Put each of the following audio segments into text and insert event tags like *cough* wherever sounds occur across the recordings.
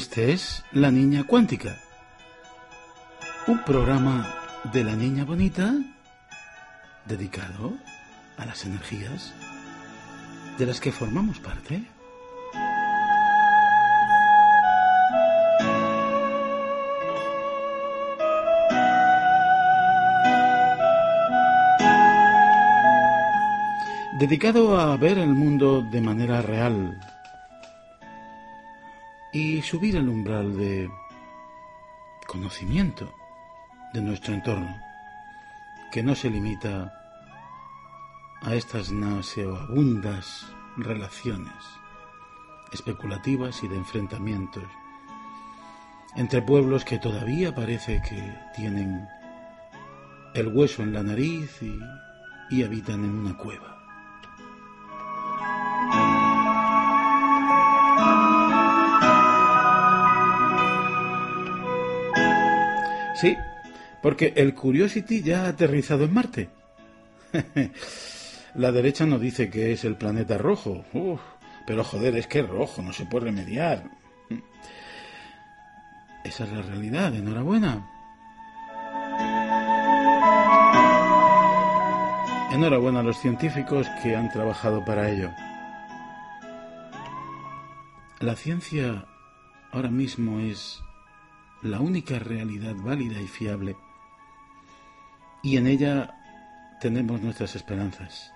Este es La Niña Cuántica, un programa de la niña bonita dedicado a las energías de las que formamos parte. Dedicado a ver el mundo de manera real, y subir el umbral de conocimiento de nuestro entorno, que no se limita a estas nauseabundas relaciones especulativas y de enfrentamientos entre pueblos que todavía parece que tienen el hueso en la nariz y, y habitan en una cueva. Sí, porque el Curiosity ya ha aterrizado en Marte. *laughs* La derecha nos dice que es el planeta rojo. pero joder, es que es rojo, no se puede remediar. Esa es la realidad, enhorabuena. Enhorabuena a los científicos que han trabajado para ello. La ciencia ahora mismo es la única realidad válida y fiable. Y en ella tenemos nuestras esperanzas.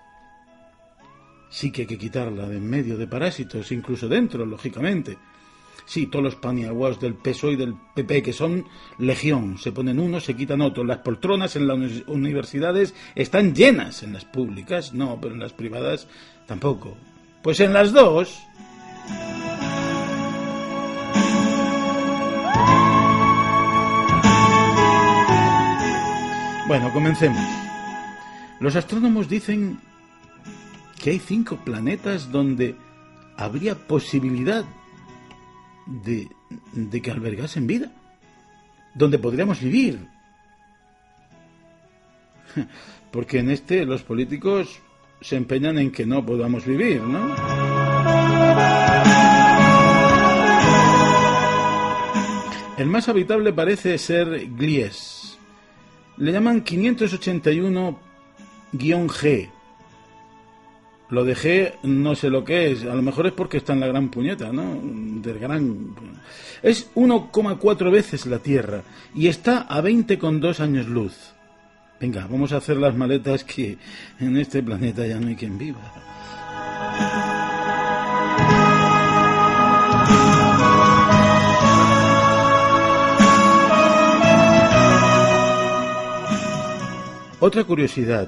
Sí que hay que quitarla de en medio de parásitos, incluso dentro, lógicamente. Sí, todos los paniaguaos del PSOE y del PP, que son legión, se ponen unos, se quitan otros. Las poltronas en las universidades están llenas, en las públicas no, pero en las privadas tampoco. Pues en las dos. Bueno, comencemos. Los astrónomos dicen que hay cinco planetas donde habría posibilidad de, que albergasen vida, donde podríamos vivir. *laughs* Porque en este los políticos se empeñan en que no podamos vivir, ¿no? El más habitable parece ser Glies, le llaman 581-G. Lo de G no sé lo que es, a lo mejor es porque está en la gran puñeta, ¿no? Del gran... Es 1,4 veces la Tierra y está a 20,2 años luz. Venga, vamos a hacer las maletas que en este planeta ya no hay quien viva. Otra curiosidad.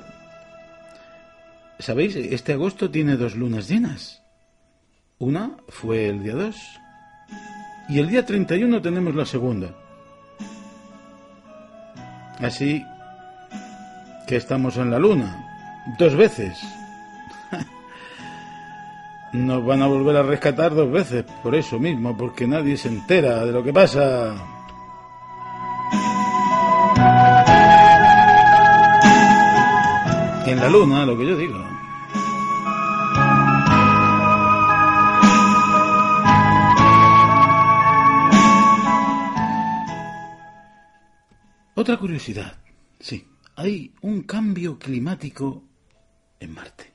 ¿Sabéis? Este agosto tiene dos lunas llenas. Una fue el día 2 y el día 31 tenemos la segunda. Así que estamos en la luna dos veces. *laughs* Nos van a volver a rescatar dos veces por eso mismo, porque nadie se entera de lo que pasa. En la luna, lo que yo digo. Otra curiosidad, sí, hay un cambio climático en Marte.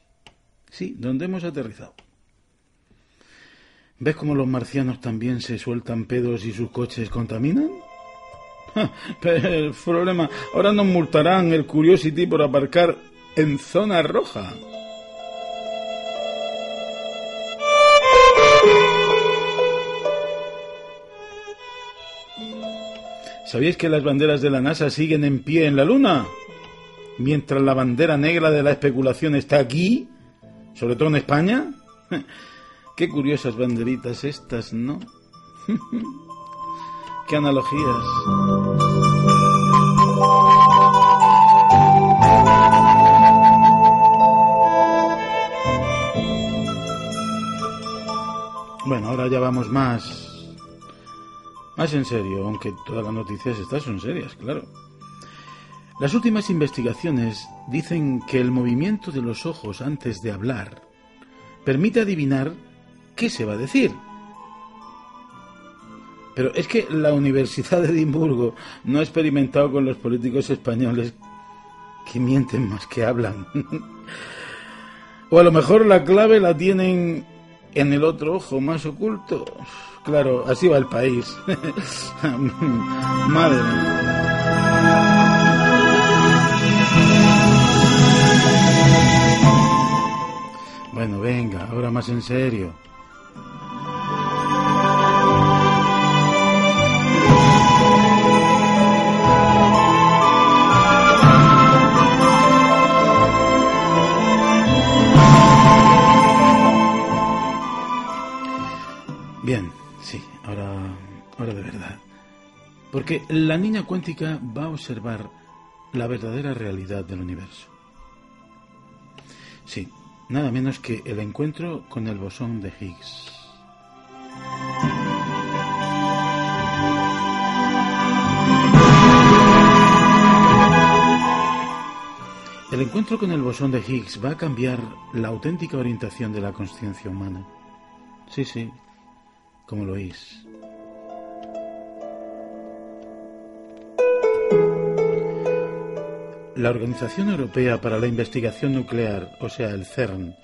Sí, donde hemos aterrizado. ¿Ves cómo los marcianos también se sueltan pedos y sus coches contaminan? *laughs* Pero el problema, ahora nos multarán el Curiosity por aparcar en zona roja. ¿Sabéis que las banderas de la NASA siguen en pie en la Luna? Mientras la bandera negra de la especulación está aquí, sobre todo en España. *laughs* Qué curiosas banderitas estas, ¿no? *laughs* Qué analogías. Ahora ya vamos más. Más en serio, aunque todas las noticias estas son serias, claro. Las últimas investigaciones dicen que el movimiento de los ojos antes de hablar permite adivinar qué se va a decir. Pero es que la Universidad de Edimburgo no ha experimentado con los políticos españoles que mienten más que hablan. *laughs* o a lo mejor la clave la tienen en el otro ojo más oculto. Claro, así va el país. *laughs* Madre Bueno, venga, ahora más en serio. Porque la niña cuántica va a observar la verdadera realidad del universo. Sí, nada menos que el encuentro con el bosón de Higgs. El encuentro con el bosón de Higgs va a cambiar la auténtica orientación de la conciencia humana. Sí, sí, como lo oís. La Organización Europea para la Investigación Nuclear, o sea, el CERN,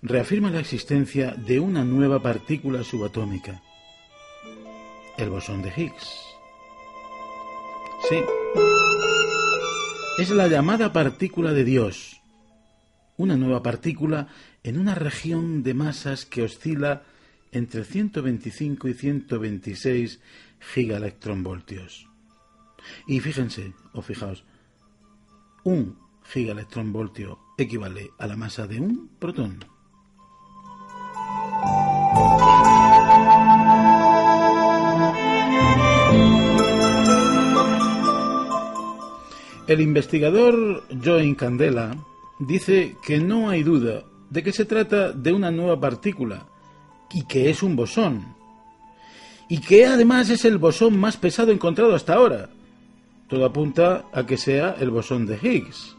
reafirma la existencia de una nueva partícula subatómica, el bosón de Higgs. Sí, es la llamada partícula de Dios, una nueva partícula en una región de masas que oscila entre 125 y 126 gigaelectronvoltios. Y fíjense, o fijaos, un gigaelectronvoltio equivale a la masa de un protón. El investigador Joe Candela dice que no hay duda de que se trata de una nueva partícula y que es un bosón. Y que además es el bosón más pesado encontrado hasta ahora. Todo apunta a que sea el bosón de Higgs.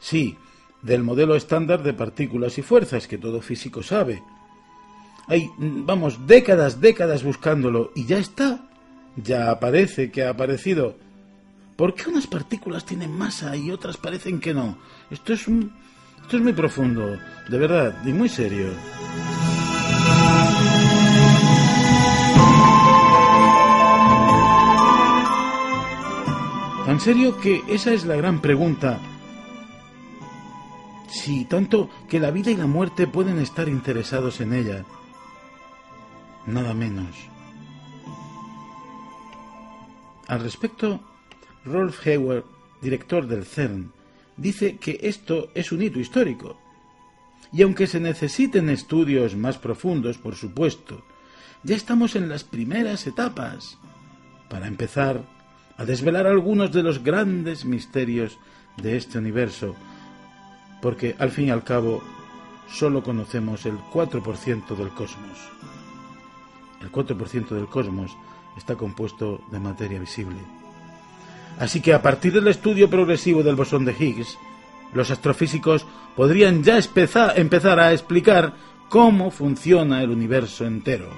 Sí, del modelo estándar de partículas y fuerzas que todo físico sabe. Hay, vamos, décadas, décadas buscándolo y ya está. Ya aparece que ha aparecido. ¿Por qué unas partículas tienen masa y otras parecen que no? Esto es un, esto es muy profundo, de verdad, y muy serio. Serio que esa es la gran pregunta. Sí, tanto que la vida y la muerte pueden estar interesados en ella. Nada menos. Al respecto, Rolf Hayward, director del CERN, dice que esto es un hito histórico. Y aunque se necesiten estudios más profundos, por supuesto, ya estamos en las primeras etapas. Para empezar, a desvelar algunos de los grandes misterios de este universo, porque al fin y al cabo solo conocemos el 4% del cosmos. El 4% del cosmos está compuesto de materia visible. Así que a partir del estudio progresivo del bosón de Higgs, los astrofísicos podrían ya empezar a explicar cómo funciona el universo entero.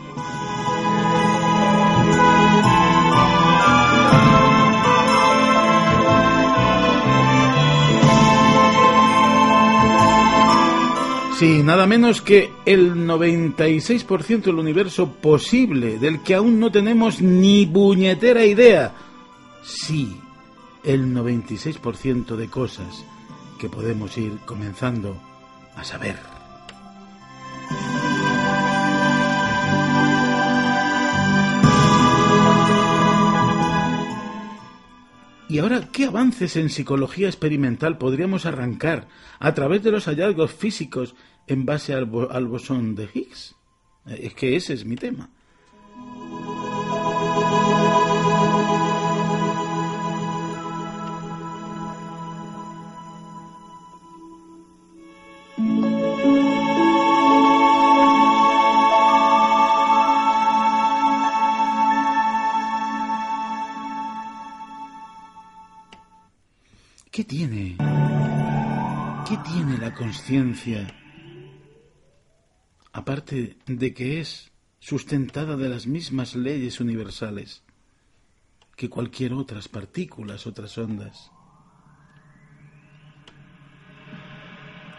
Sí, nada menos que el 96% del universo posible, del que aún no tenemos ni puñetera idea. Sí, el 96% de cosas que podemos ir comenzando a saber. ¿Y ahora qué avances en psicología experimental podríamos arrancar a través de los hallazgos físicos en base al, bosón de Higgs? Es que ese es mi tema. Tiene? ¿Qué tiene la conciencia? Aparte de que es sustentada de las mismas leyes universales que cualquier otras partículas, otras ondas.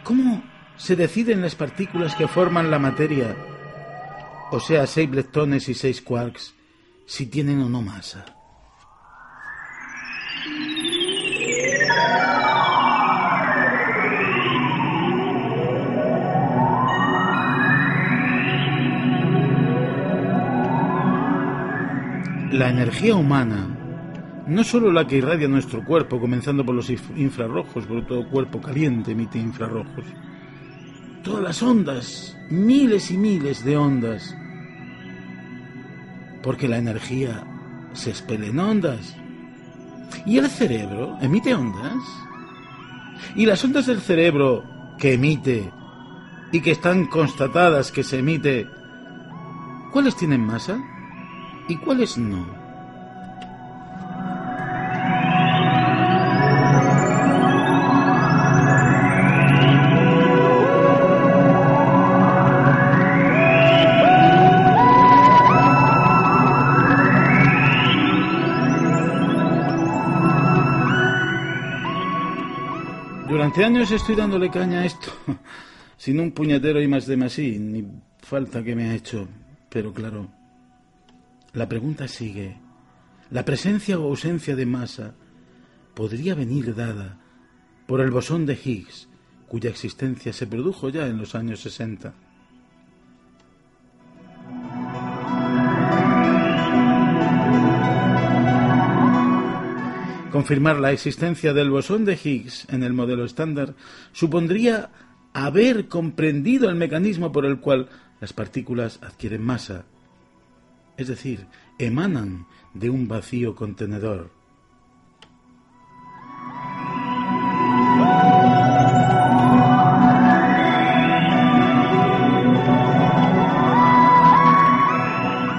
¿Cómo se deciden las partículas que forman la materia, o sea, seis leptones y seis quarks, si tienen o no masa? La energía humana, no solo la que irradia nuestro cuerpo, comenzando por los infrarrojos, porque todo cuerpo caliente emite infrarrojos, todas las ondas, miles y miles de ondas, porque la energía se expele en ondas. ¿Y el cerebro emite ondas? ¿Y las ondas del cerebro que emite y que están constatadas que se emite, cuáles tienen masa? y cuáles no. Durante años estoy dándole caña a esto, *laughs* sin un puñetero y más de más y ni falta que me ha hecho, pero claro, la pregunta sigue. ¿La presencia o ausencia de masa podría venir dada por el bosón de Higgs, cuya existencia se produjo ya en los años 60? Confirmar la existencia del bosón de Higgs en el modelo estándar supondría haber comprendido el mecanismo por el cual las partículas adquieren masa es decir, emanan de un vacío contenedor.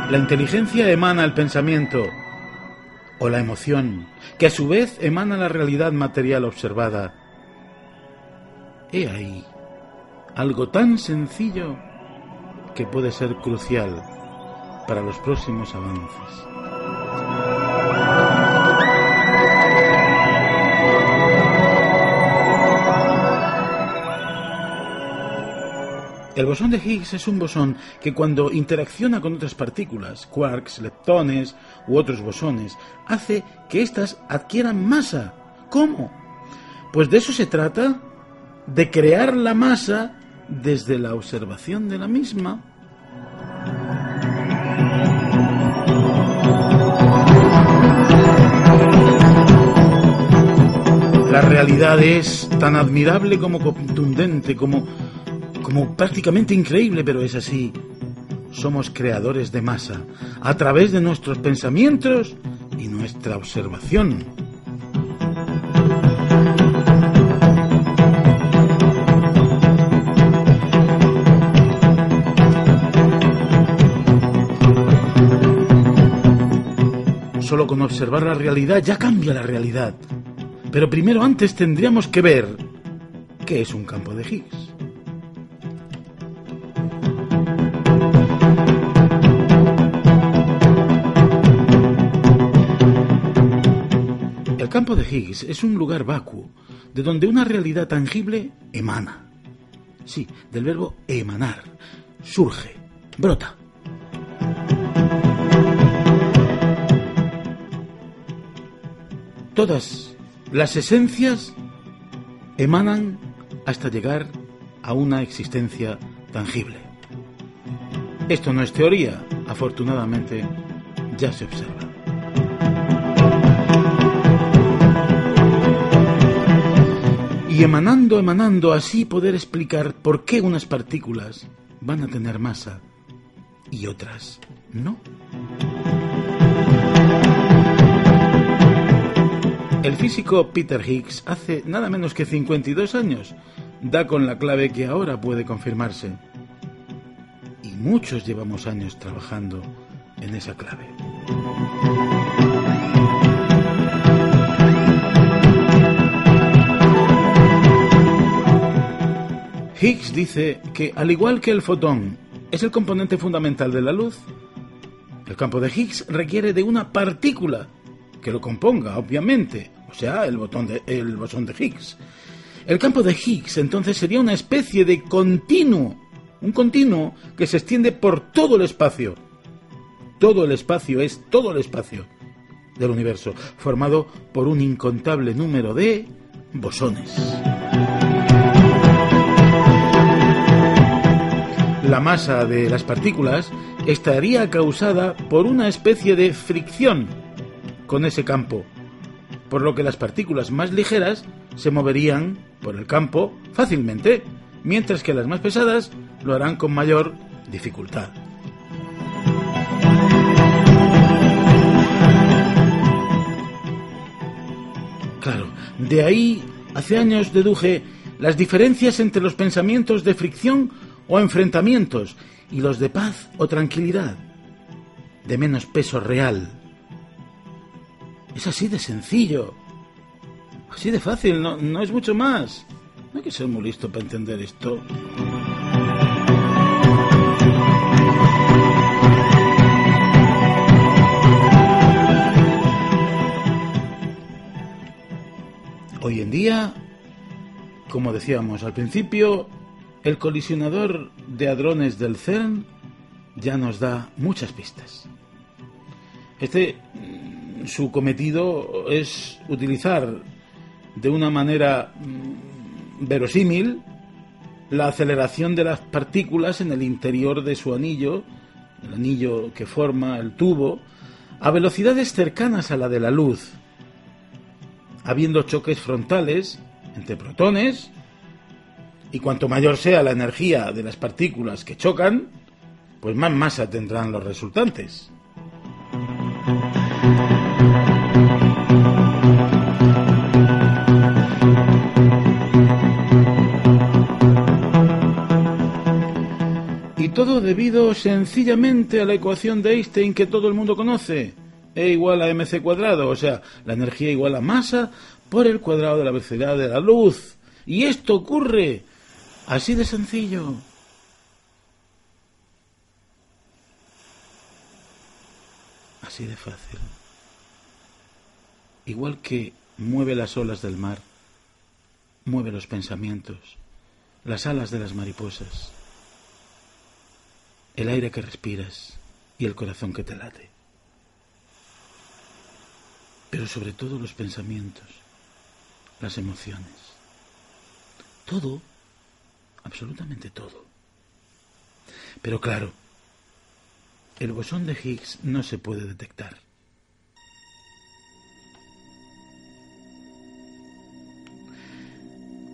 La inteligencia emana el pensamiento o la emoción, que a su vez emana la realidad material observada. He ahí algo tan sencillo que puede ser crucial para los próximos avances. El bosón de Higgs es un bosón que cuando interacciona con otras partículas, quarks, leptones u otros bosones, hace que éstas adquieran masa. ¿Cómo? Pues de eso se trata, de crear la masa desde la observación de la misma. La realidad es tan admirable como contundente, como, como prácticamente increíble, pero es así. Somos creadores de masa a través de nuestros pensamientos y nuestra observación. Solo con observar la realidad ya cambia la realidad. Pero primero antes tendríamos que ver qué es un campo de Higgs. El campo de Higgs es un lugar vacuo, de donde una realidad tangible emana. Sí, del verbo emanar, surge, brota. Todas las esencias emanan hasta llegar a una existencia tangible. Esto no es teoría, afortunadamente ya se observa. Y emanando, emanando, así poder explicar por qué unas partículas van a tener masa y otras no. El físico Peter Higgs hace nada menos que 52 años da con la clave que ahora puede confirmarse. Y muchos llevamos años trabajando en esa clave. Higgs dice que, al igual que el fotón es el componente fundamental de la luz, el campo de Higgs requiere de una partícula que lo componga, obviamente, o sea, el, bosón de Higgs. El campo de Higgs entonces sería una especie de continuo, un continuo que se extiende por todo el espacio. Todo el espacio es todo el espacio del universo, formado por un incontable número de bosones. La masa de las partículas estaría causada por una especie de fricción con ese campo, por lo que las partículas más ligeras se moverían por el campo fácilmente, mientras que las más pesadas lo harán con mayor dificultad. Claro, de ahí hace años deduje las diferencias entre los pensamientos de fricción o enfrentamientos y los de paz o tranquilidad, de menos peso real. Es así de sencillo, así de fácil, no, no es mucho más. No hay que ser muy listo para entender esto. Hoy en día, como decíamos al principio, el colisionador de hadrones del CERN ya nos da muchas pistas. Este, mm, su cometido es utilizar de una manera mm, verosímil la aceleración de las partículas en el interior de su anillo, el anillo que forma el tubo, a velocidades cercanas a la de la luz, habiendo choques frontales entre protones y cuanto mayor sea la energía de las partículas que chocan, pues más masa tendrán los resultantes. Y todo debido sencillamente a la ecuación de Einstein que todo el mundo conoce. E igual a mc cuadrado, o sea, la energía igual a masa por el cuadrado de la velocidad de la luz. Y esto ocurre Así de sencillo. Así de fácil. Igual que mueve las olas del mar, mueve los pensamientos, las alas de las mariposas, el aire que respiras y el corazón que te late. Pero sobre todo los pensamientos, las emociones. Todo absolutamente todo. Pero claro, el bosón de Higgs no se puede detectar.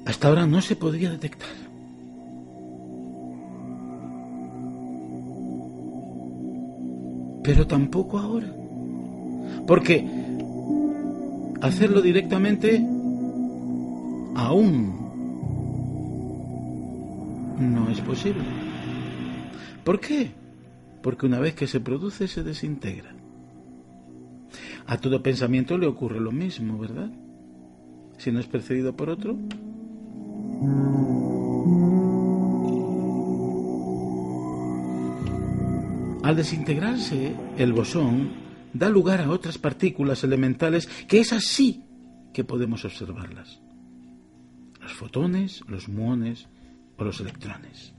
Hasta ahora no se podría detectar. Pero tampoco ahora. Porque hacerlo directamente aún no es posible. ¿Por qué? Porque una vez que se produce se desintegra. A todo pensamiento le ocurre lo mismo, ¿verdad? Si no es precedido por otro. Al desintegrarse, el bosón da lugar a otras partículas elementales que es así que podemos observarlas. Los fotones, los muones, o los electrones.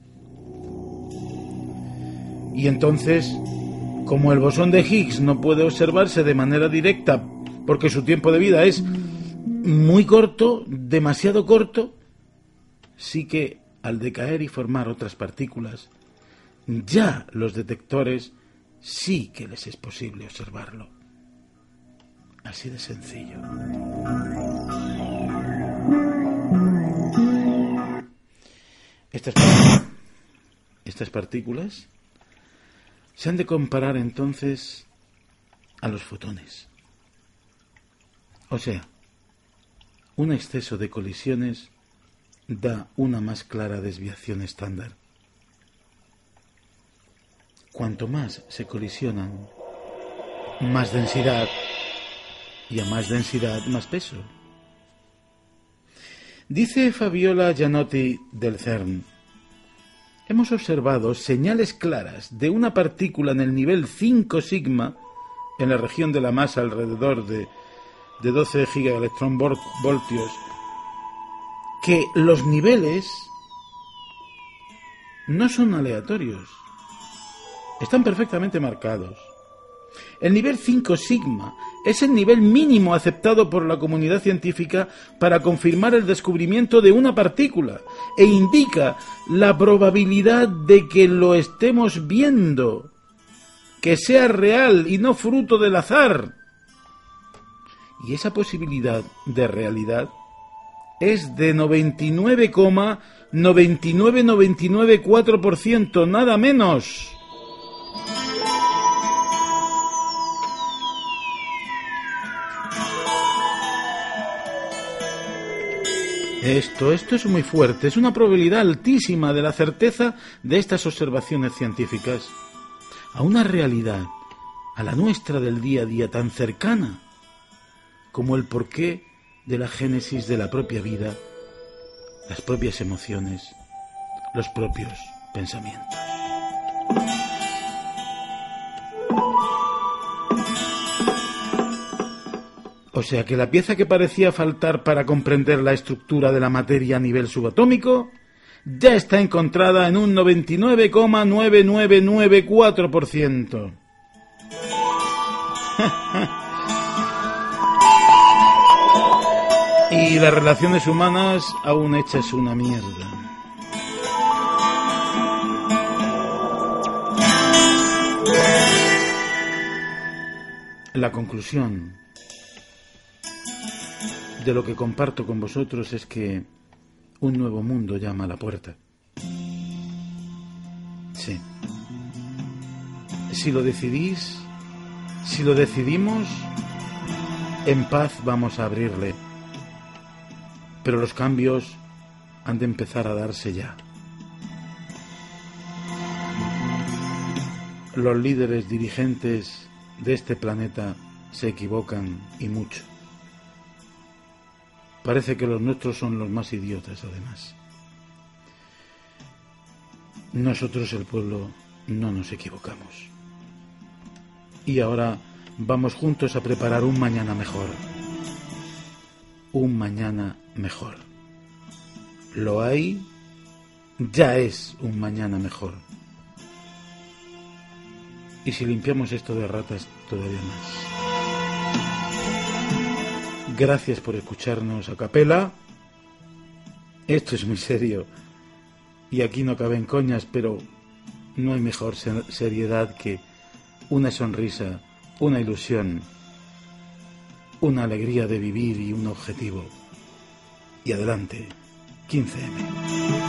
Y entonces, como el bosón de Higgs no puede observarse de manera directa porque su tiempo de vida es muy corto, demasiado corto, sí que al decaer y formar otras partículas, ya los detectores sí que les es posible observarlo. Así de sencillo. Estas, partículas se han de comparar entonces a los fotones. O sea, un exceso de colisiones da una más clara desviación estándar. Cuanto más se colisionan, más densidad y a más densidad más peso. Dice Fabiola Gianotti del CERN, hemos observado señales claras de una partícula en el nivel 5 sigma, en la región de la masa alrededor de, de 12 gigaelectronvoltios, que los niveles no son aleatorios, están perfectamente marcados. El nivel 5 sigma es el nivel mínimo aceptado por la comunidad científica para confirmar el descubrimiento de una partícula e indica la probabilidad de que lo estemos viendo, que sea real y no fruto del azar. Y esa posibilidad de realidad es de 99,99994%, nada menos. Esto, esto es muy fuerte, es una probabilidad altísima de la certeza de estas observaciones científicas a una realidad, a la nuestra del día a día tan cercana como el porqué de la génesis de la propia vida, las propias emociones, los propios pensamientos. O sea que la pieza que parecía faltar para comprender la estructura de la materia a nivel subatómico ya está encontrada en un 99,9994%. *laughs* y las relaciones humanas aún hechas una mierda. La conclusión de lo que comparto con vosotros es que un nuevo mundo llama a la puerta. Sí. Si lo decidís, si lo decidimos, en paz vamos a abrirle. Pero los cambios han de empezar a darse ya. Los líderes dirigentes de este planeta se equivocan y mucho. Parece que los nuestros son los más idiotas, además. Nosotros, el pueblo, no nos equivocamos. Y ahora vamos juntos a preparar un mañana mejor. Un mañana mejor. Lo hay, ya es un mañana mejor. Y si limpiamos esto de ratas, todavía más. Gracias por escucharnos a capela. Esto es muy serio y aquí no caben coñas, pero no hay mejor seriedad que una sonrisa, una ilusión, una alegría de vivir y un objetivo. Y adelante, 15M.